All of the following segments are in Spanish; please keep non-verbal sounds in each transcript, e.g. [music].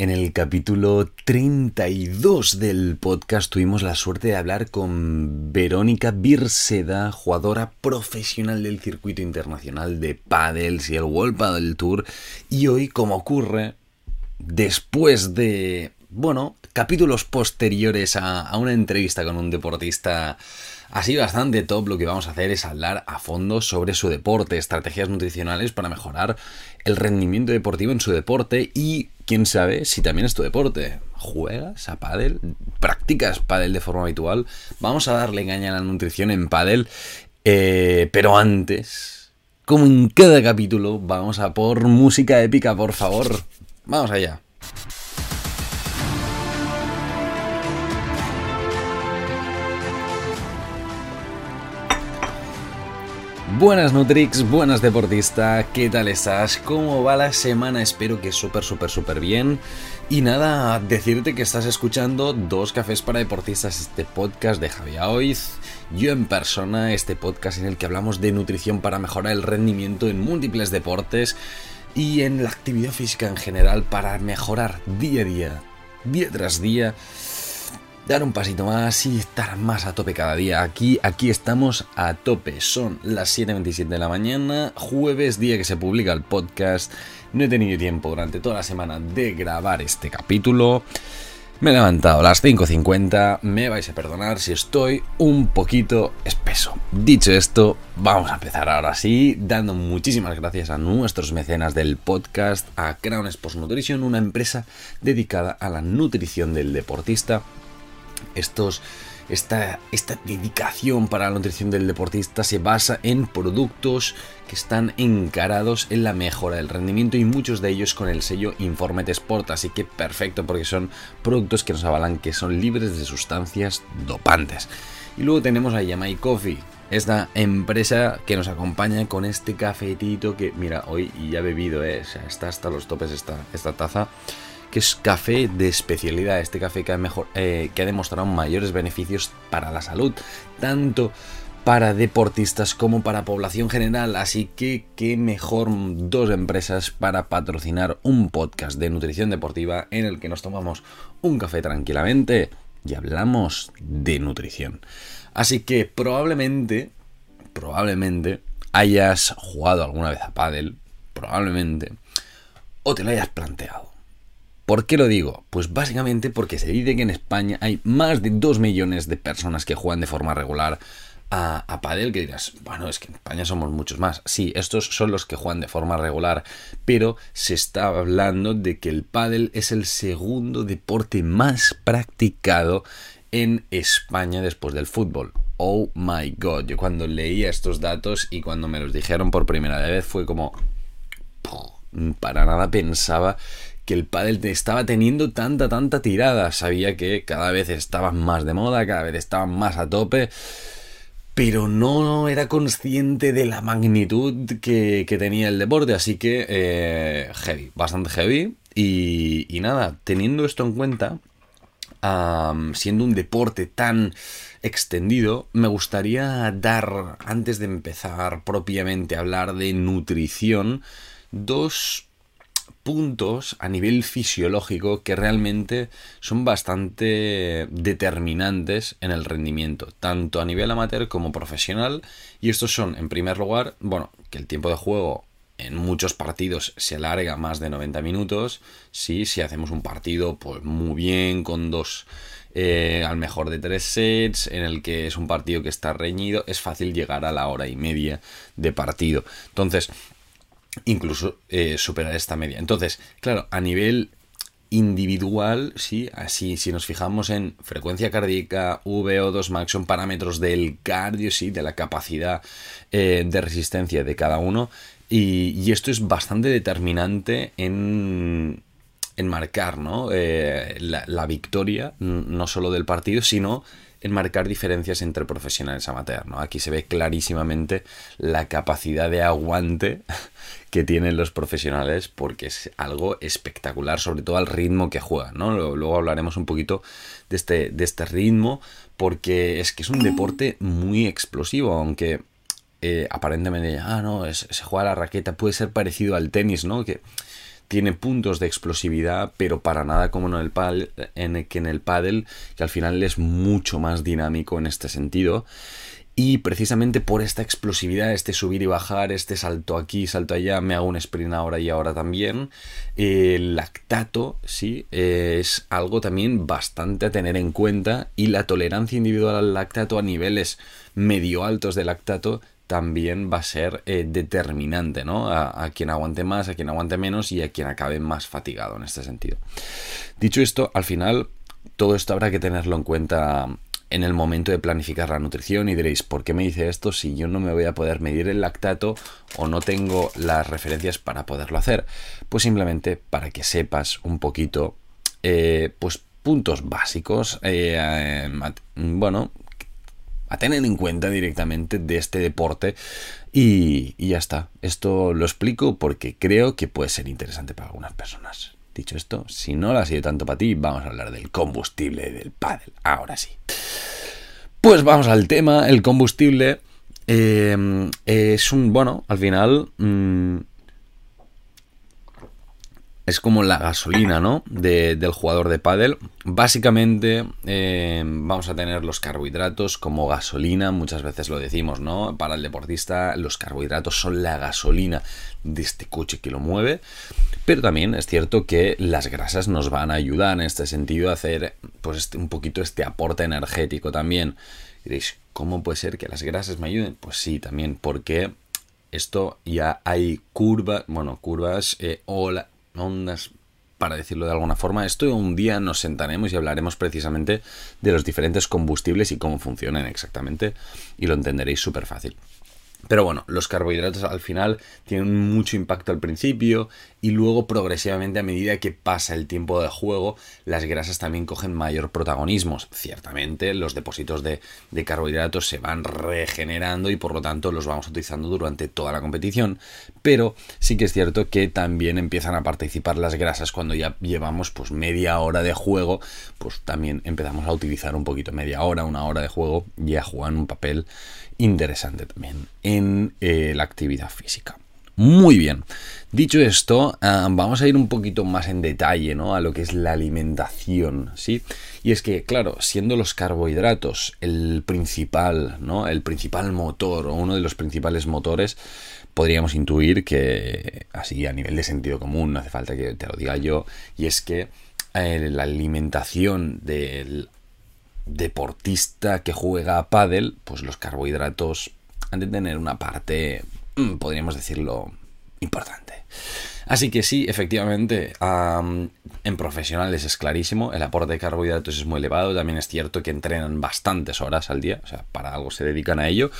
En el capítulo 32 del podcast tuvimos la suerte de hablar con Verónica Birseda, jugadora profesional del circuito internacional de paddles y el World Paddle Tour. Y hoy, como ocurre, después de, bueno, capítulos posteriores a, a una entrevista con un deportista Así bastante top lo que vamos a hacer es hablar a fondo sobre su deporte, estrategias nutricionales para mejorar el rendimiento deportivo en su deporte y quién sabe si también es tu deporte. ¿Juegas a pádel? ¿Practicas pádel de forma habitual? Vamos a darle caña a la nutrición en pádel, eh, pero antes, como en cada capítulo, vamos a por música épica, por favor. Vamos allá. Buenas Nutrix, buenas deportista, ¿qué tal estás? ¿Cómo va la semana? Espero que súper, súper, súper bien. Y nada, decirte que estás escuchando Dos Cafés para Deportistas, este podcast de Javier Oiz, yo en persona, este podcast en el que hablamos de nutrición para mejorar el rendimiento en múltiples deportes y en la actividad física en general para mejorar día a día, día tras día dar un pasito más y estar más a tope cada día. Aquí, aquí estamos a tope. Son las 7.27 de la mañana, jueves, día que se publica el podcast. No he tenido tiempo durante toda la semana de grabar este capítulo. Me he levantado a las 5.50, me vais a perdonar si estoy un poquito espeso. Dicho esto, vamos a empezar ahora sí, dando muchísimas gracias a nuestros mecenas del podcast, a Crown Sports Nutrition, una empresa dedicada a la nutrición del deportista estos, esta, esta dedicación para la nutrición del deportista se basa en productos que están encarados en la mejora del rendimiento y muchos de ellos con el sello Informet Sport, así que perfecto porque son productos que nos avalan que son libres de sustancias dopantes. Y luego tenemos a Yamai Coffee, esta empresa que nos acompaña con este cafetito que, mira, hoy ya he bebido, eh, está hasta los topes esta, esta taza que es café de especialidad, este café que ha, mejor, eh, que ha demostrado mayores beneficios para la salud, tanto para deportistas como para población general, así que qué mejor dos empresas para patrocinar un podcast de nutrición deportiva en el que nos tomamos un café tranquilamente y hablamos de nutrición. Así que probablemente, probablemente hayas jugado alguna vez a pádel, probablemente, o te lo hayas planteado. ¿Por qué lo digo? Pues básicamente porque se dice que en España hay más de 2 millones de personas que juegan de forma regular a, Padel, que dirás, bueno, es que en España somos muchos más. Sí, estos son los que juegan de forma regular, pero se está hablando de que el Padel es el segundo deporte más practicado en España después del fútbol. Oh my god, yo cuando leía estos datos y cuando me los dijeron por primera vez fue como... Para nada pensaba que el pádel estaba teniendo tanta, tanta tirada. Sabía que cada vez estaba más de moda, cada vez estaba más a tope, pero no era consciente de la magnitud que, tenía el deporte. Así que eh, heavy, bastante heavy. Y, nada, teniendo esto en cuenta, siendo un deporte tan extendido, me gustaría dar, antes de empezar propiamente a hablar de nutrición, dos puntos a nivel fisiológico que realmente son bastante determinantes en el rendimiento, tanto a nivel amateur como profesional. Y estos son, en primer lugar, bueno, que el tiempo de juego en muchos partidos se alarga más de 90 minutos. Sí, si hacemos un partido, pues muy bien, con dos, eh, al mejor de tres sets, en el que es un partido que está reñido, es fácil llegar a la hora y media de partido. Entonces, incluso eh, superar esta media. Entonces, claro, a nivel individual, sí, así, si nos fijamos en frecuencia cardíaca, VO2 max, son parámetros del cardio, sí, de la capacidad eh, de resistencia de cada uno. Y, esto es bastante determinante en, marcar ¿no? Eh, la victoria, no solo del partido, sino en marcar diferencias entre profesionales amateur. ¿no? Aquí se ve clarísimamente la capacidad de aguante [laughs] que tienen los profesionales porque es algo espectacular, sobre todo al ritmo que juegan. ¿no? Luego hablaremos un poquito de este, de este ritmo porque es que es un deporte muy explosivo, aunque eh, aparentemente, ah, no, se juega la raqueta, puede ser parecido al tenis, ¿no? Que tiene puntos de explosividad, pero para nada como en el pádel, en que en el pádel, que al final es mucho más dinámico en este sentido. Y precisamente por esta explosividad, este subir y bajar, este salto aquí, salto allá, me hago un sprint ahora y ahora también. El lactato, sí, es algo también bastante a tener en cuenta. Y la tolerancia individual al lactato a niveles medio altos de lactato también va a ser eh, determinante, ¿no? A, quien aguante más, a quien aguante menos y a quien acabe más fatigado en este sentido. Dicho esto, al final, todo esto habrá que tenerlo en cuenta en el momento de planificar la nutrición y diréis, ¿por qué me dice esto si yo no me voy a poder medir el lactato o no tengo las referencias para poderlo hacer? Pues simplemente para que sepas un poquito, eh, pues puntos básicos, eh, bueno, a tener en cuenta directamente de este deporte y, y ya está. Esto lo explico porque creo que puede ser interesante para algunas personas. Dicho esto, si no lo ha sido tanto para ti, vamos a hablar del combustible del paddle. Ahora sí. Pues vamos al tema. El combustible eh, es un, bueno, al final mmm, es como la gasolina, ¿no? De, del jugador de pádel. Básicamente eh, vamos a tener los carbohidratos como gasolina, muchas veces lo decimos, ¿no? Para el deportista los carbohidratos son la gasolina de este coche que lo mueve, pero también es cierto que las grasas nos van a ayudar en este sentido a hacer pues este, un poquito este aporte energético también. Diréis, ¿cómo puede ser que las grasas me ayuden? Pues sí, también porque esto ya hay curvas, bueno, curvas eh, o la, ondas, para decirlo de alguna forma. Esto un día nos sentaremos y hablaremos precisamente de los diferentes combustibles y cómo funcionan exactamente y lo entenderéis súper fácil. Pero bueno, los carbohidratos al final tienen mucho impacto al principio y luego progresivamente a medida que pasa el tiempo de juego, las grasas también cogen mayor protagonismo. Ciertamente los depósitos de, carbohidratos se van regenerando y por lo tanto los vamos utilizando durante toda la competición. Pero sí que es cierto que también empiezan a participar las grasas cuando ya llevamos pues media hora de juego, pues también empezamos a utilizar un poquito media hora, una hora de juego, ya juegan un papel interesante también en eh, la actividad física. Muy bien. Dicho esto, uh, vamos a ir un poquito más en detalle, ¿no? A lo que es la alimentación, ¿sí? Y es que, claro, siendo los carbohidratos el principal, ¿no? El principal motor o uno de los principales motores, podríamos intuir que, así a nivel de sentido común, no hace falta que te lo diga yo, y es que eh, la alimentación del deportista que juega a pádel, pues los carbohidratos han de tener una parte, mm, podríamos decirlo, importante. Así que sí, efectivamente, en profesionales es clarísimo, el aporte de carbohidratos es muy elevado, también es cierto que entrenan bastantes horas al día, o sea, para algo se dedican a ello,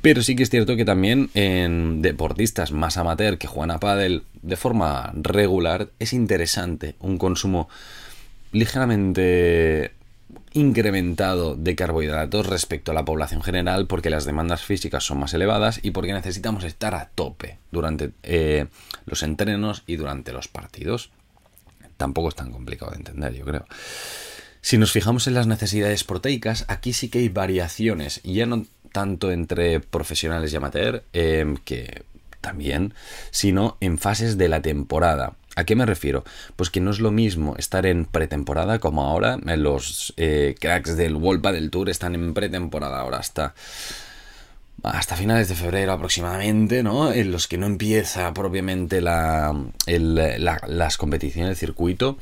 pero sí que es cierto que también en deportistas más amateur que juegan a pádel de forma regular es interesante un consumo ligeramente incrementado de carbohidratos respecto a la población general porque las demandas físicas son más elevadas y porque necesitamos estar a tope durante eh, los entrenos y durante los partidos. Tampoco es tan complicado de entender, yo creo. Si nos fijamos en las necesidades proteicas, aquí sí que hay variaciones, ya no tanto entre profesionales y amateur, eh, que también, sino en fases de la temporada. ¿A qué me refiero? Pues que no es lo mismo estar en pretemporada como ahora. Los eh, cracks del World del Tour están en pretemporada ahora hasta hasta finales de febrero aproximadamente, ¿no? En los que no empieza propiamente la, las competiciones del circuito.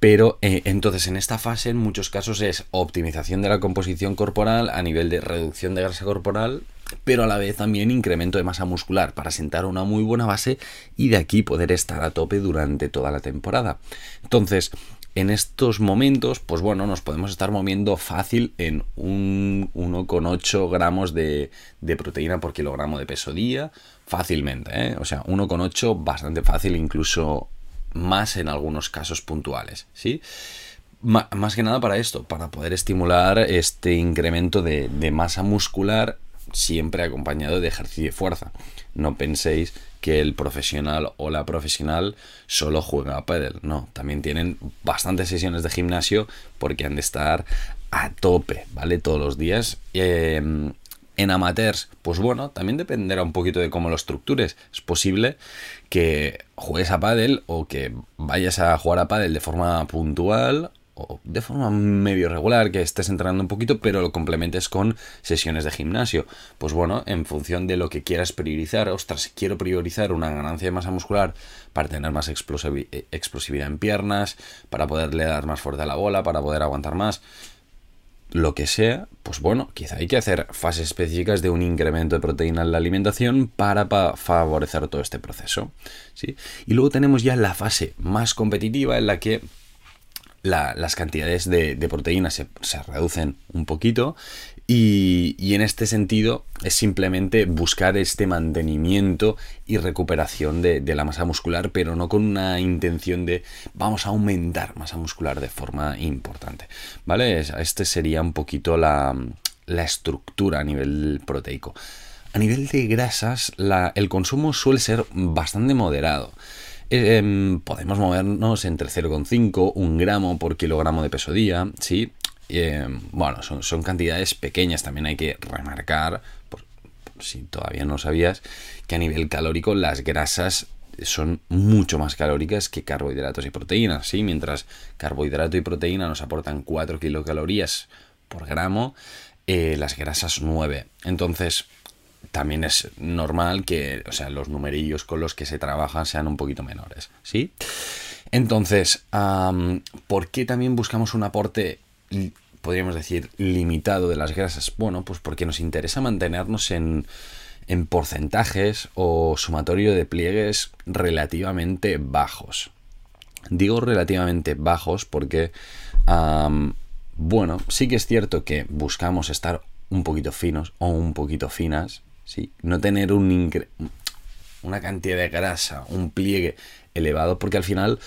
Pero eh, entonces en esta fase en muchos casos es optimización de la composición corporal a nivel de reducción de grasa corporal pero a la vez también incremento de masa muscular para sentar una muy buena base y de aquí poder estar a tope durante toda la temporada. Entonces, en estos momentos, pues bueno, nos podemos estar moviendo fácil en un 1,8 gramos de, proteína por kilogramo de peso día, fácilmente, ¿eh? o sea, 1,8 bastante fácil, incluso más en algunos casos puntuales, ¿sí? más que nada para esto, para poder estimular este incremento de masa muscular siempre acompañado de ejercicio de fuerza. No penséis que el profesional o la profesional solo juega a pádel. No, también tienen bastantes sesiones de gimnasio porque han de estar a tope, ¿vale? Todos los días. Eh, En amateurs, pues bueno, también dependerá un poquito de cómo lo estructures. Es posible que juegues a pádel o que vayas a jugar a pádel de forma puntual de forma medio regular, que estés entrenando un poquito, pero lo complementes con sesiones de gimnasio. Pues bueno, en función de lo que quieras priorizar, ostras, quiero priorizar una ganancia de masa muscular para tener más explosividad en piernas, para poderle dar más fuerte a la bola, para poder aguantar más, lo que sea, pues bueno, quizá hay que hacer fases específicas de un incremento de proteína en la alimentación para, favorecer todo este proceso. ¿sí? Y luego tenemos ya la fase más competitiva en la que las cantidades de, proteínas se, se, reducen un poquito y, en este sentido es simplemente buscar este mantenimiento y recuperación de, la masa muscular, pero no con una intención de vamos a aumentar masa muscular de forma importante. ¿Vale? Este sería un poquito la, estructura a nivel proteico. A nivel de grasas, el consumo suele ser bastante moderado. Em, podemos movernos entre 0,5, 1 gramo por kilogramo de peso día, ¿sí? Eh, bueno, son, cantidades pequeñas, también hay que remarcar, por, si todavía no sabías, que a nivel calórico las grasas son mucho más calóricas que carbohidratos y proteínas, ¿sí? Mientras carbohidrato y proteína nos aportan 4 kilocalorías por gramo, eh, las grasas 9. Entonces, también es normal que, o sea, los numerillos con los que se trabajan sean un poquito menores, ¿sí? Entonces, ¿por qué también buscamos un aporte podríamos decir, limitado de las grasas? Bueno, pues porque nos interesa mantenernos en, en porcentajes o sumatorio de pliegues relativamente bajos. Digo relativamente bajos porque, bueno, sí que es cierto que buscamos estar un poquito finos o un poquito finas, No tener un una cantidad de grasa, un pliegue elevado, porque al final,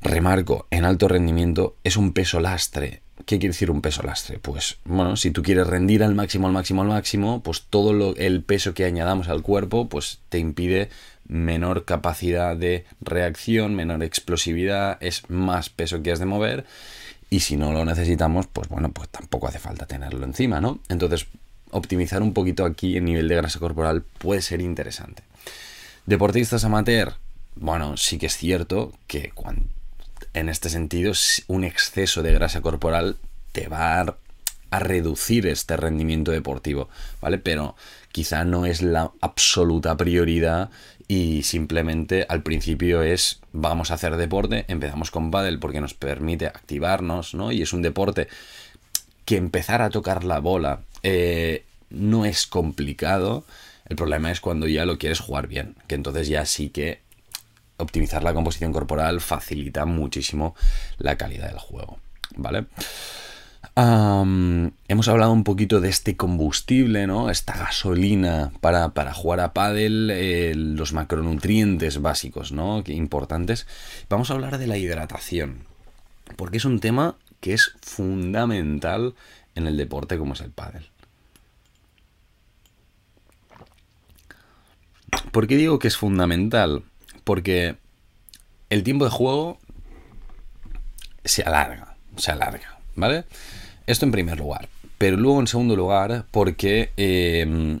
remarco, en alto rendimiento es un peso lastre ¿Qué quiere decir un peso lastre? Pues bueno, si tú quieres rendir al máximo, al máximo, al máximo, pues todo el peso que añadamos al cuerpo, pues te impide menor capacidad de reacción, menor explosividad, es más peso que has de mover. Y si no lo necesitamos, pues bueno, pues tampoco hace falta tenerlo encima, ¿no? Entonces, optimizar un poquito aquí el nivel de grasa corporal puede ser interesante. Deportistas amateur, bueno, sí que es cierto que en este sentido, un exceso de grasa corporal te va a, reducir este rendimiento deportivo, ¿vale? Pero quizá no es la absoluta prioridad y simplemente al principio es vamos a hacer deporte, empezamos con pádel porque nos permite activarnos, ¿no? Y es un deporte que empezar a tocar la bola eh, no es complicado. El problema es cuando ya lo quieres jugar bien, que entonces ya sí que optimizar la composición corporal facilita muchísimo la calidad del juego, ¿vale? hemos hablado un poquito de este combustible, ¿no? Esta gasolina para, jugar a pádel, eh, los macronutrientes básicos, ¿no? Que importantes. Vamos a hablar de la hidratación, porque es un tema que es fundamental en el deporte como es el pádel. ¿Por qué digo que es fundamental? Porque el tiempo de juego se alarga, se alarga, ¿vale? Esto en primer lugar. Pero luego en segundo lugar, porque em,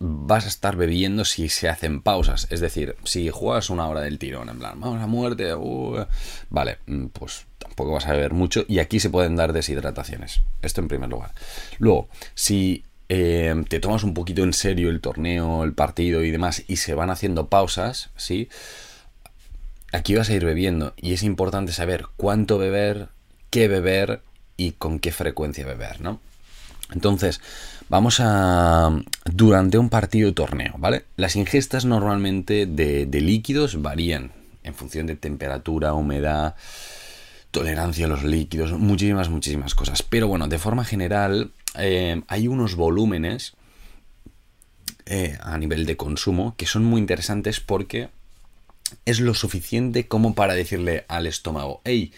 vas a estar bebiendo si se hacen pausas. Es decir, si juegas una hora del tirón, en plan, vamos a muerte, uh, vale, mm, pues tampoco vas a beber mucho y aquí se pueden dar deshidrataciones. Esto en primer lugar. Luego, si eh, te tomas un poquito en serio el torneo, el partido y demás, y se van haciendo pausas, ¿sí? Aquí vas a ir bebiendo y es importante saber cuánto beber, qué beber y con qué frecuencia beber, ¿no? Entonces, vamos a... Durante un partido torneo, ¿vale? Las ingestas normalmente de líquidos varían en función de temperatura, humedad, tolerancia a los líquidos, muchísimas, muchísimas cosas. Pero bueno, de forma general, eh, hay unos volúmenes eh, a nivel de consumo que son muy interesantes porque es lo suficiente como para decirle al estómago, hey,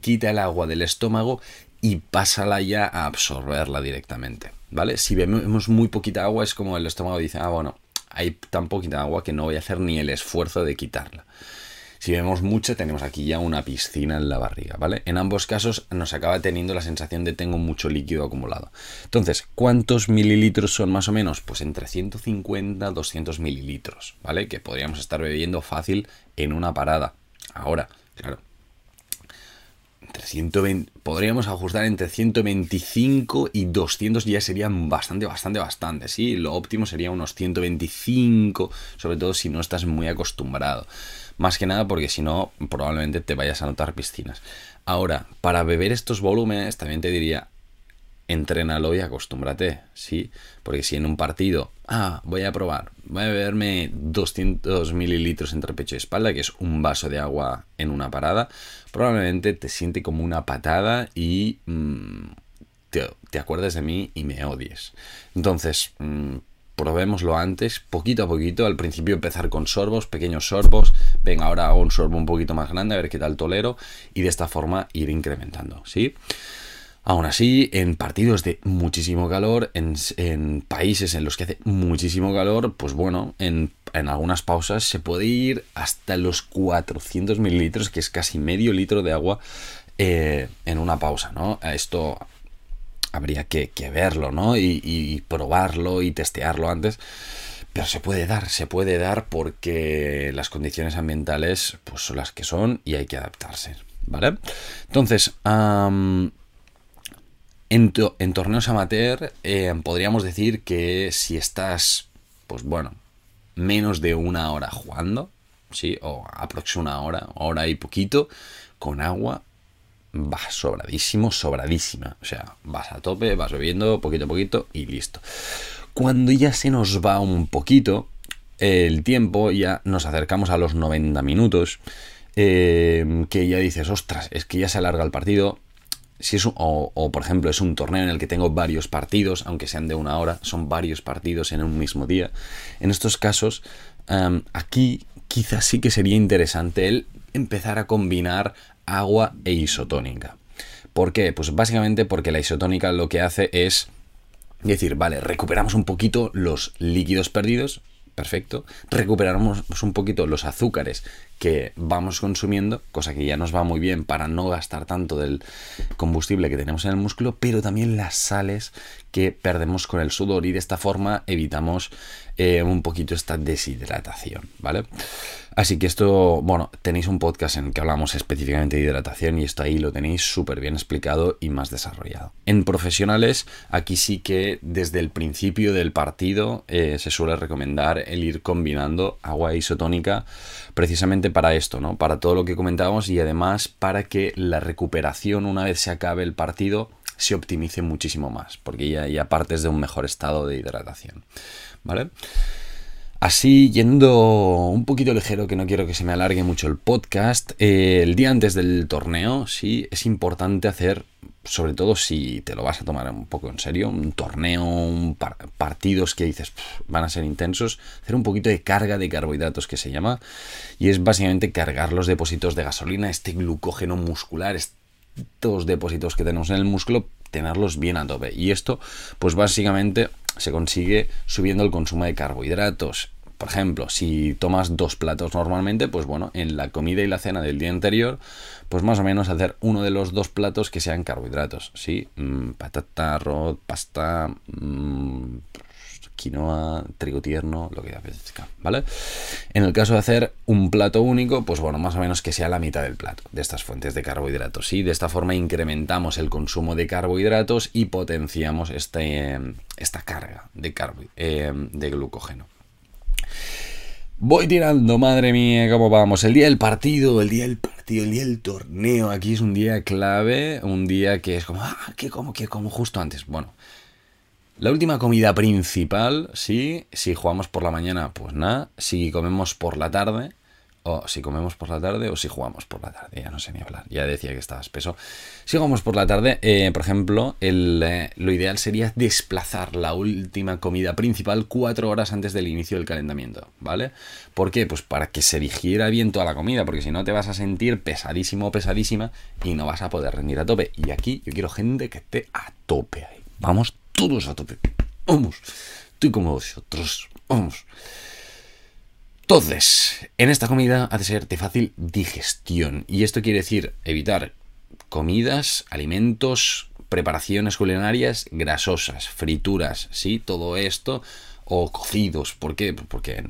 quita el agua del estómago y pásala ya a absorberla directamente, ¿vale? Si vemos muy poquita agua es como el estómago dice, ah, bueno, hay tan poquita agua que no voy a hacer ni el esfuerzo de quitarla. Si bebemos mucho, tenemos aquí ya una piscina en la barriga, ¿vale? En ambos casos nos acaba teniendo la sensación de tengo mucho líquido acumulado. Entonces, ¿cuántos mililitros son más o menos? Pues entre 150 200 mililitros, ¿vale? Que podríamos estar bebiendo fácil en una parada. Ahora, claro, entre 120, podríamos ajustar entre 125 y 200 ya serían bastante, bastante, bastante, ¿sí? Lo óptimo sería unos 125, sobre todo si no estás muy acostumbrado. Más que nada porque si no, probablemente te vayas a notar piscinas. Ahora, para beber estos volúmenes, también te diría, entrénalo y acostúmbrate, ¿sí? Porque si en un partido, ah, voy a probar, voy a beberme 200 mililitros entre pecho y espalda, que es un vaso de agua en una parada, probablemente te siente como una patada y mm, te, acuerdes de mí y me odies. Entonces, mm, probémoslo antes, poquito a poquito, al principio empezar con sorbos, pequeños sorbos, venga, ahora hago un sorbo un poquito más grande, a ver qué tal tolero, y de esta forma ir incrementando, ¿sí? Aún así, en partidos de muchísimo calor, en, países en los que hace muchísimo calor, pues bueno, en, algunas pausas se puede ir hasta los 400 mililitros, que es casi medio litro de agua eh, en una pausa, ¿no? Esto habría que, verlo, ¿no? Y, probarlo y testearlo antes. Pero se puede dar, se puede dar porque las condiciones ambientales pues, son las que son y hay que adaptarse, ¿vale? Entonces, en, torneos amateur eh, podríamos decir que si estás, pues bueno, menos de una hora jugando, ¿sí? O aproximadamente una hora, hora y poquito, con agua, vas sobradísimo, sobradísima. O sea, vas a tope, vas bebiendo poquito a poquito y listo. Cuando ya se nos va un poquito el tiempo, ya nos acercamos a los 90 minutos, eh, que ya dices, ostras, es que ya se alarga el partido, si es o, por ejemplo es un torneo en el que tengo varios partidos, aunque sean de una hora, son varios partidos en un mismo día. En estos casos, aquí quizás sí que sería interesante el empezar a combinar agua e isotónica. ¿Por qué? Pues básicamente porque la isotónica lo que hace es decir, vale, recuperamos un poquito los líquidos perdidos, perfecto, recuperamos un poquito los azúcares que vamos consumiendo, cosa que ya nos va muy bien para no gastar tanto del combustible que tenemos en el músculo, pero también las sales que perdemos con el sudor y de esta forma evitamos eh, un poquito esta deshidratación, ¿vale? Así que esto, bueno, tenéis un podcast en el que hablamos específicamente de hidratación y esto ahí lo tenéis súper bien explicado y más desarrollado. En profesionales, aquí sí que desde el principio del partido eh, se suele recomendar el ir combinando agua isotónica precisamente para esto, ¿no? Para todo lo que comentábamos y además para que la recuperación una vez se acabe el partido se optimice muchísimo más, porque ya, ya partes de un mejor estado de hidratación, ¿vale? Así, yendo un poquito ligero, que no quiero que se me alargue mucho el podcast, eh, el día antes del torneo, sí, es importante hacer, sobre todo si te lo vas a tomar un poco en serio, un torneo, un partidos que dices van a ser intensos, hacer un poquito de carga de carbohidratos que se llama, y es básicamente cargar los depósitos de gasolina, este glucógeno muscular, estos depósitos que tenemos en el músculo, tenerlos bien a tope. Y esto, pues básicamente se consigue subiendo el consumo de carbohidratos. Por ejemplo, si tomas dos platos normalmente, pues bueno, en la comida y la cena del día anterior, pues más o menos hacer uno de los dos platos que sean carbohidratos, ¿sí? Mm, patata, arroz, pasta, mmm, quinoa, trigo tierno, lo que apetezca, ¿vale? En el caso de hacer un plato único, pues bueno, más o menos que sea la mitad del plato de estas fuentes de carbohidratos. Y de esta forma incrementamos el consumo de carbohidratos y potenciamos este, esta carga de, eh, de glucógeno. Voy tirando, madre mía, cómo vamos. El día del partido, el día del partido, el día del torneo. Aquí es un día clave, un día que es como, ah, que como, que como justo antes. Bueno, la última comida principal, sí, si jugamos por la mañana, pues nada, si comemos por la tarde, o si comemos por la tarde o si jugamos por la tarde, ya no sé ni hablar, ya decía que estaba espeso. Si jugamos por la tarde, eh, por ejemplo, eh, lo ideal sería desplazar la última comida principal cuatro horas antes del inicio del calentamiento, ¿vale? ¿Por qué? Pues para que se digiera bien toda la comida, porque si no te vas a sentir pesadísimo o pesadísima y no vas a poder rendir a tope. Y aquí yo quiero gente que esté a tope ahí. Vamos todos a tope. Vamos. Estoy como vosotros. Vamos. Entonces, en esta comida ha de ser de fácil digestión. Y esto quiere decir evitar comidas, alimentos, preparaciones culinarias grasosas, frituras, ¿sí? Todo esto o cocidos. ¿Por qué? Porque,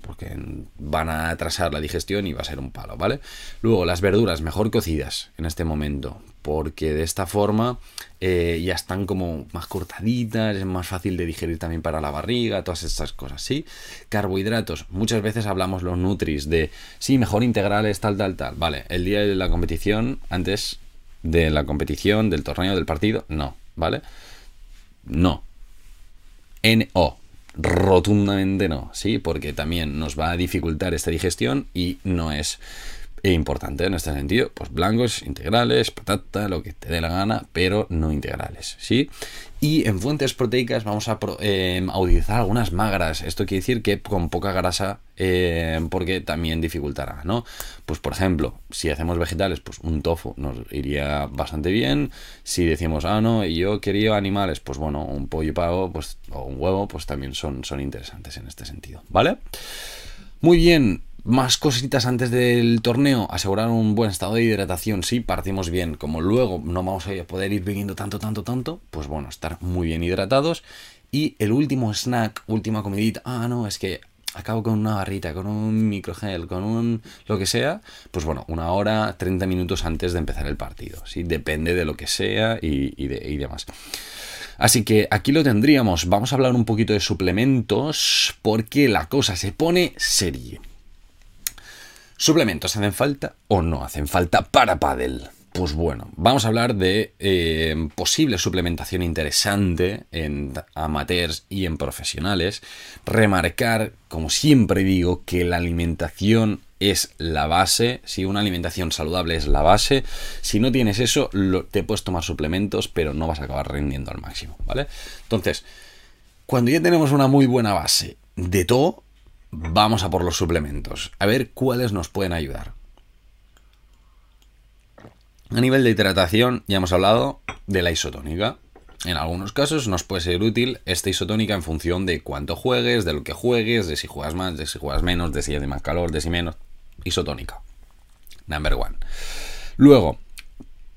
porque van a atrasar la digestión y va a ser un palo, ¿vale? Luego, las verduras mejor cocidas en este momento, porque de esta forma eh, ya están como más cortaditas, es más fácil de digerir también para la barriga, todas estas cosas, ¿sí? Carbohidratos, muchas veces hablamos los nutris de, sí, mejor integrales, tal, tal, tal, vale, el día de la competición, antes de la competición, del torneo, del partido, no, ¿vale? No. NO, rotundamente no, ¿sí? Porque también nos va a dificultar esta digestión y no es importante en este sentido. Pues blancos, integrales, patata, lo que te dé la gana, pero no integrales, ¿sí? Y en fuentes proteicas vamos a, em, utilizar algunas magras. Esto quiere decir que con poca grasa, em, porque también dificultará, ¿no? Pues por ejemplo, si hacemos vegetales, pues un tofu nos iría bastante bien. Si decimos, ah, no, y yo quería animales, pues bueno, un pollo pavo, pues, o un huevo, pues también son, son interesantes en este sentido, ¿vale? Muy bien, más cositas antes del torneo, asegurar un buen estado de hidratación, sí, partimos bien, como luego no vamos a poder ir bebiendo tanto, tanto, tanto, pues bueno, estar muy bien hidratados. Y el último snack, última comidita, ah, no, es que acabo con una barrita, con un microgel, con un lo que sea, pues bueno, una hora, 30 minutos antes de empezar el partido, ¿sí? Depende de lo que sea y, y demás. Así que aquí lo tendríamos. Vamos a hablar un poquito de suplementos porque la cosa se pone serie. ¿Suplementos hacen falta o no hacen falta para Paddle? Pues bueno, vamos a hablar de eh, posible suplementación interesante en amateurs y en profesionales. Remarcar, como siempre digo, que la alimentación es la base. Si una alimentación saludable es la base, si no tienes eso, te puedes tomar suplementos, pero no vas a acabar rindiendo al máximo, ¿vale? Entonces, cuando ya tenemos una muy buena base de todo, vamos a por los suplementos, a ver cuáles nos pueden ayudar. A nivel de hidratación ya hemos hablado de la isotónica. En algunos casos nos puede ser útil esta isotónica en función de cuánto juegues, de lo que juegues, de si juegas más, de si juegas menos, de si hay más calor, de si menos. Isotónica. Number one. Luego,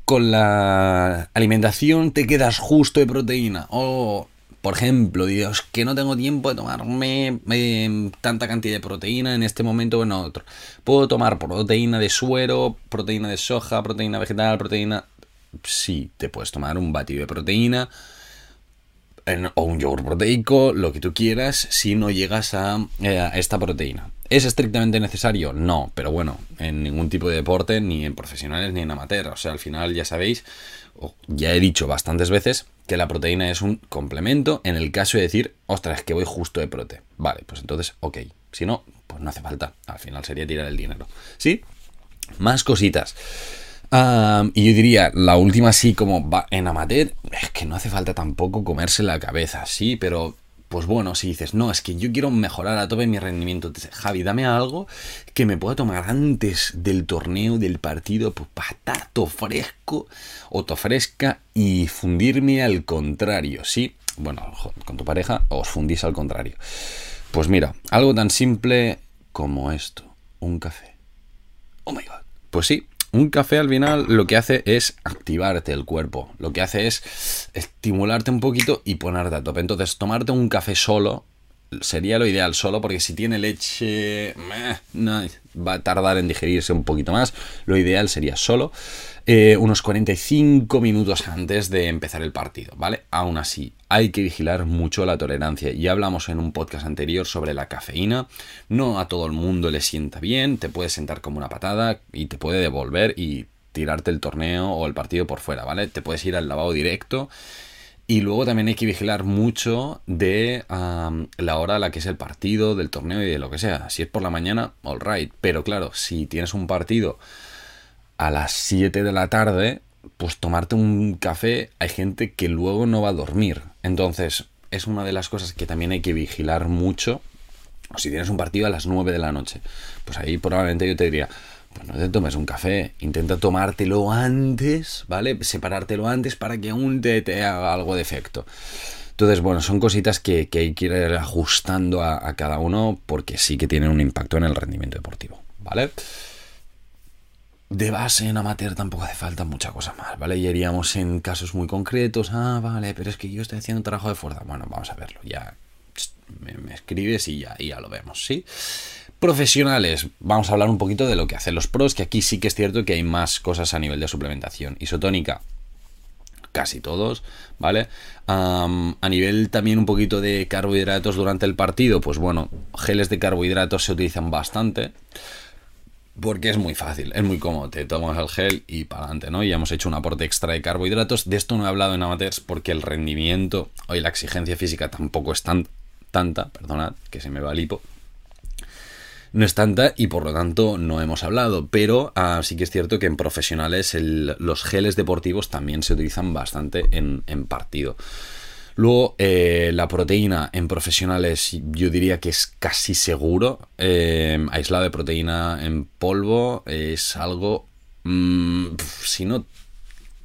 con la alimentación te quedas justo de proteína. O por ejemplo, Dios, que no tengo tiempo de tomarme em, tanta cantidad de proteína en este momento o en otro. Puedo tomar proteína de suero, proteína de soja, proteína vegetal, proteína... Sí, te puedes tomar un batido de proteína o un yogur proteico, lo que tú quieras, si no llegas a, eh, esta proteína. ¿Es estrictamente necesario? No, pero bueno, en ningún tipo de deporte, ni en profesionales ni en amateur. O sea, al final ya sabéis, ya he dicho bastantes veces, que la proteína es un complemento en el caso de decir, ostras, es que voy justo de prote. Vale, pues entonces, ok. Si no, pues no hace falta. Al final sería tirar el dinero. ¿Sí? Más cositas. y yo diría, la última sí, como va en amateur, es que no hace falta tampoco comerse la cabeza, sí, pero pues bueno, si dices, no, es que yo quiero mejorar a tope mi rendimiento, Javi, dame algo que me pueda tomar antes del torneo, del partido, pues patato fresco o to fresca y fundirme al contrario, ¿sí? Bueno, con tu pareja os fundís al contrario. Pues mira, algo tan simple como esto, un café. Oh my god. Pues sí, un café al final lo que hace es activarte el cuerpo, lo que hace es estimularte un poquito y ponerte a tope. Entonces, tomarte un café solo sería lo ideal solo porque si tiene leche va a tardar en digerirse un poquito más. Lo ideal sería solo eh, unos 45 minutos antes de empezar el partido, ¿vale? Aún así, hay que vigilar mucho la tolerancia. Ya hablamos en un podcast anterior sobre la cafeína. No a todo el mundo le sienta bien, te puede sentar como una patada y te puede devolver y tirarte el torneo o el partido por fuera, ¿vale? Te puedes ir al lavado directo. Y luego también hay que vigilar mucho de la hora a la que es el partido, del torneo y de lo que sea. Si es por la mañana, all right. Pero claro, si tienes un partido a las 7 de la tarde, pues tomarte un café, hay gente que luego no va a dormir. Entonces, es una de las cosas que también hay que vigilar mucho. Si tienes un partido a las 9 de la noche, pues ahí probablemente yo te diría, pues no te tomes un café, intenta tomártelo antes, ¿vale? Separártelo antes para que aún te, te haga algo de efecto. Entonces, bueno, son cositas que, hay que ir ajustando a, cada uno porque sí que tienen un impacto en el rendimiento deportivo, ¿vale? de base en amateur tampoco hace falta mucha cosa más, ¿vale? Y iríamos en casos muy concretos, ah, vale, pero es que yo estoy haciendo un trabajo de fuerza. Bueno, vamos a verlo, ya me, escribes y ya, y ya lo vemos, ¿sí? Profesionales, vamos a hablar un poquito de lo que hacen los pros, que aquí sí que es cierto que hay más cosas a nivel de suplementación. Isotónica, casi todos, ¿vale? a nivel también un poquito de carbohidratos durante el partido, pues bueno, geles de carbohidratos se utilizan bastante. Porque es muy fácil, es muy cómodo. Te tomas el gel y para adelante, ¿no? Y hemos hecho un aporte extra de carbohidratos. De esto no he hablado en amateurs porque el rendimiento y la exigencia física tampoco es tan, tanta. Perdonad, que se me va el hipo. No es tanta y por lo tanto no hemos hablado. Pero ah, sí que es cierto que en profesionales los geles deportivos también se utilizan bastante en, partido. Luego, eh, la proteína en profesionales yo diría que es casi seguro. Eh, aislado de proteína en polvo es algo, mm, si no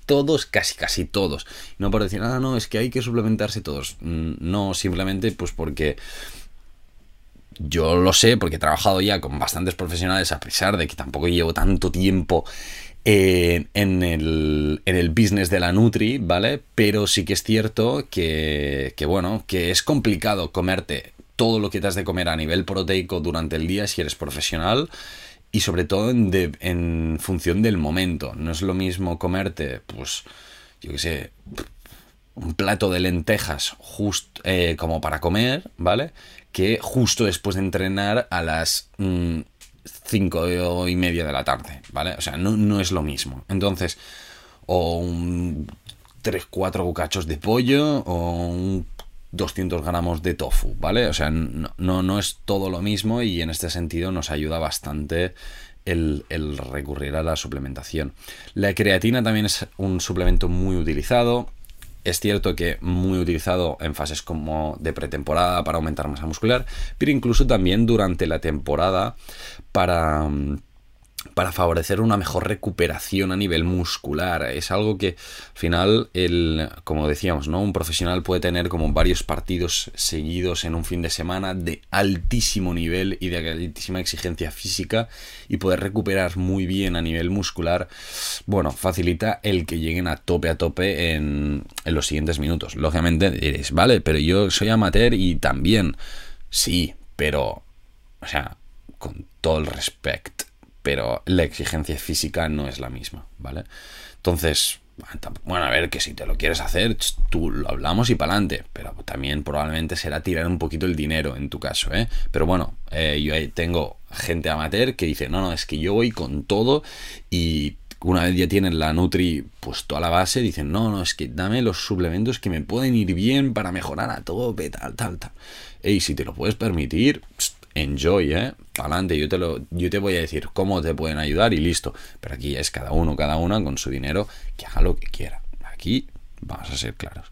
todos, casi casi todos. No por decir, ah, no, es que hay que suplementarse todos. Mm, no, simplemente pues porque yo lo sé, porque he trabajado ya con bastantes profesionales, a pesar de que tampoco llevo tanto tiempo en, el, en, el, business de la Nutri, ¿vale? Pero sí que es cierto que, que, bueno, que es complicado comerte todo lo que te has de comer a nivel proteico durante el día si eres profesional y sobre todo en, en función del momento. No es lo mismo comerte, pues, yo qué sé, un plato de lentejas justo eh, como para comer, ¿vale? Que justo después de entrenar a las mm, 5 y media de la tarde, ¿vale? O sea, no, es lo mismo. Entonces, o un 3, 4 bucachos de pollo o un 200 gramos de tofu, ¿vale? O sea, no, no, es todo lo mismo y en este sentido nos ayuda bastante el, recurrir a la suplementación. La creatina también es un suplemento muy utilizado. Es cierto que muy utilizado en fases como de pretemporada para aumentar masa muscular, pero incluso también durante la temporada para mm, para favorecer una mejor recuperación a nivel muscular. Es algo que al final, el, como decíamos, ¿no? Un profesional puede tener como varios partidos seguidos en un fin de semana de altísimo nivel y de altísima exigencia física y poder recuperar muy bien a nivel muscular. Bueno, facilita el que lleguen a tope a tope en, en los siguientes minutos. Lógicamente diréis, vale, pero yo soy amateur y también. Sí, pero. O sea, con todo el respeto pero la exigencia física no es la misma, ¿vale? Entonces, bueno, a ver, que si te lo quieres hacer, tú lo hablamos y para adelante, pero también probablemente será tirar un poquito el dinero en tu caso, ¿eh? Pero bueno, eh, yo tengo gente amateur que dice, no, no, es que yo voy con todo y una vez ya tienen la Nutri pues toda la base, dicen, no, no, es que dame los suplementos que me pueden ir bien para mejorar a tope, tal, tal, tal. Y si te lo puedes permitir, enjoy, ¿eh? Adelante, yo te, lo, yo te voy a decir cómo te pueden ayudar y listo. Pero aquí es cada uno, cada una con su dinero, que haga lo que quiera. Aquí vamos a ser claros.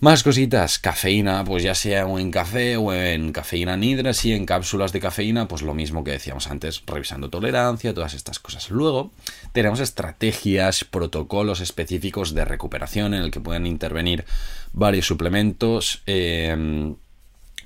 Más cositas, cafeína, pues ya sea en café o en cafeína nidra, si en cápsulas de cafeína, pues lo mismo que decíamos antes, revisando tolerancia, todas estas cosas. Luego tenemos estrategias, protocolos específicos de recuperación en el que pueden intervenir varios suplementos. Eh,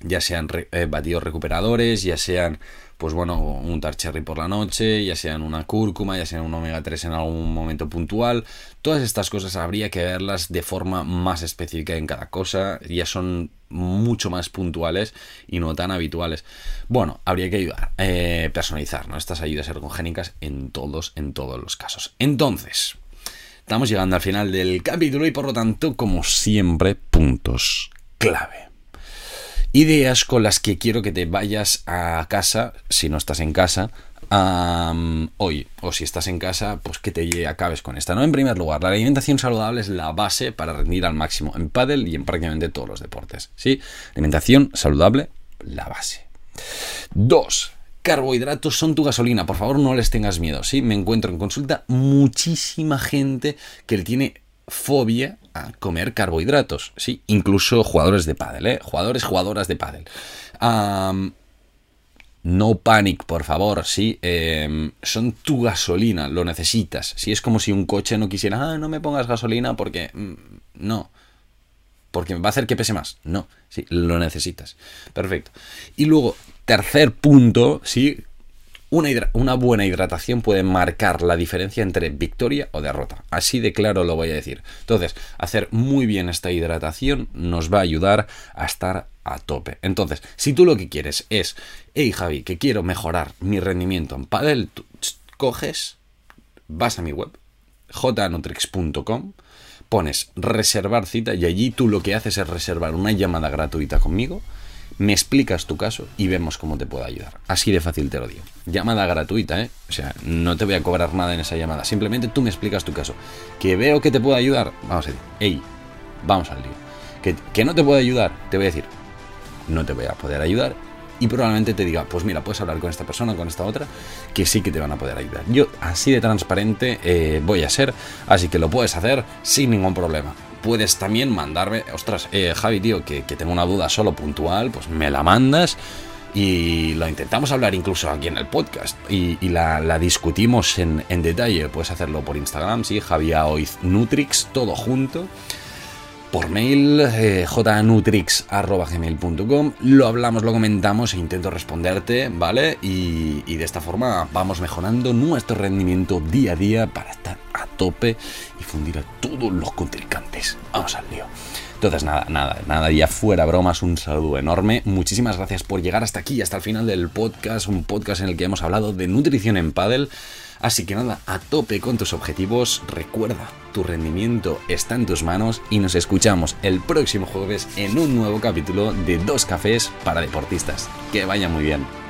ya sean eh, batidos recuperadores, ya sean, pues bueno, un cherry por la noche, ya sean una cúrcuma, ya sean un omega 3 en algún momento puntual. Todas estas cosas habría que verlas de forma más específica en cada cosa, ya son mucho más puntuales y no tan habituales. Bueno, habría que ayudar, eh, personalizar ¿no? estas ayudas ergogénicas en todos, en todos los casos. Entonces, estamos llegando al final del capítulo y por lo tanto, como siempre, puntos clave ideas con las que quiero que te vayas a casa, si no estás en casa, hoy, o si estás en casa, pues que te acabes con esta. ¿no? En primer lugar, la alimentación saludable es la base para rendir al máximo en pádel y en prácticamente todos los deportes. ¿sí? Alimentación saludable, la base. Dos, carbohidratos son tu gasolina. Por favor, no les tengas miedo. ¿sí? Me encuentro en consulta muchísima gente que le tiene fobia a comer carbohidratos, sí, incluso jugadores de pádel, ¿eh? jugadores, jugadoras de pádel. no panic, por favor, sí, em, son tu gasolina, lo necesitas. Si es como si un coche no quisiera, ah, no me pongas gasolina porque mm, no. porque va a hacer que pese más. No, sí, lo necesitas. Perfecto. Y luego, tercer punto, sí, una, buena hidratación puede marcar la diferencia entre victoria o derrota. Así de claro lo voy a decir. Entonces, hacer muy bien esta hidratación nos va a ayudar a estar a tope. Entonces, si tú lo que quieres es, hey Javi, que quiero mejorar mi rendimiento en paddle, coges, vas a mi web, jnutrix.com, pones reservar cita y allí tú lo que haces es reservar una llamada gratuita conmigo me explicas tu caso y vemos cómo te puedo ayudar. Así de fácil te lo digo. Llamada gratuita, ¿eh? O sea, no te voy a cobrar nada en esa llamada. Simplemente tú me explicas tu caso. Que veo que te puedo ayudar. Vamos a decir, hey, vamos al lío. Que, que no te puedo ayudar, te voy a decir, no te voy a poder ayudar. Y probablemente te diga, pues mira, puedes hablar con esta persona, con esta otra, que sí que te van a poder ayudar. Yo así de transparente eh, voy a ser, así que lo puedes hacer sin ningún problema puedes también mandarme, ostras, eh, Javi, tío, que, tengo una duda solo puntual, pues me la mandas y lo intentamos hablar incluso aquí en el podcast y, la, discutimos en, detalle. Puedes hacerlo por Instagram, sí, Javier Oiz Nutrix, todo junto. Por mail, eh, jnutrix.gmail.com Lo hablamos, lo comentamos e intento responderte, ¿vale? Y, de esta forma vamos mejorando nuestro rendimiento día a día para estar a tope y fundir a todos los contrincantes. Vamos al lío. Entonces, nada, nada, nada, ya fuera bromas, un saludo enorme. Muchísimas gracias por llegar hasta aquí, hasta el final del podcast, un podcast en el que hemos hablado de nutrición en pádel. Así que nada, a tope con tus objetivos. Recuerda, tu rendimiento está en tus manos y nos escuchamos el próximo jueves en un nuevo capítulo de Dos Cafés para Deportistas. Que vaya muy bien.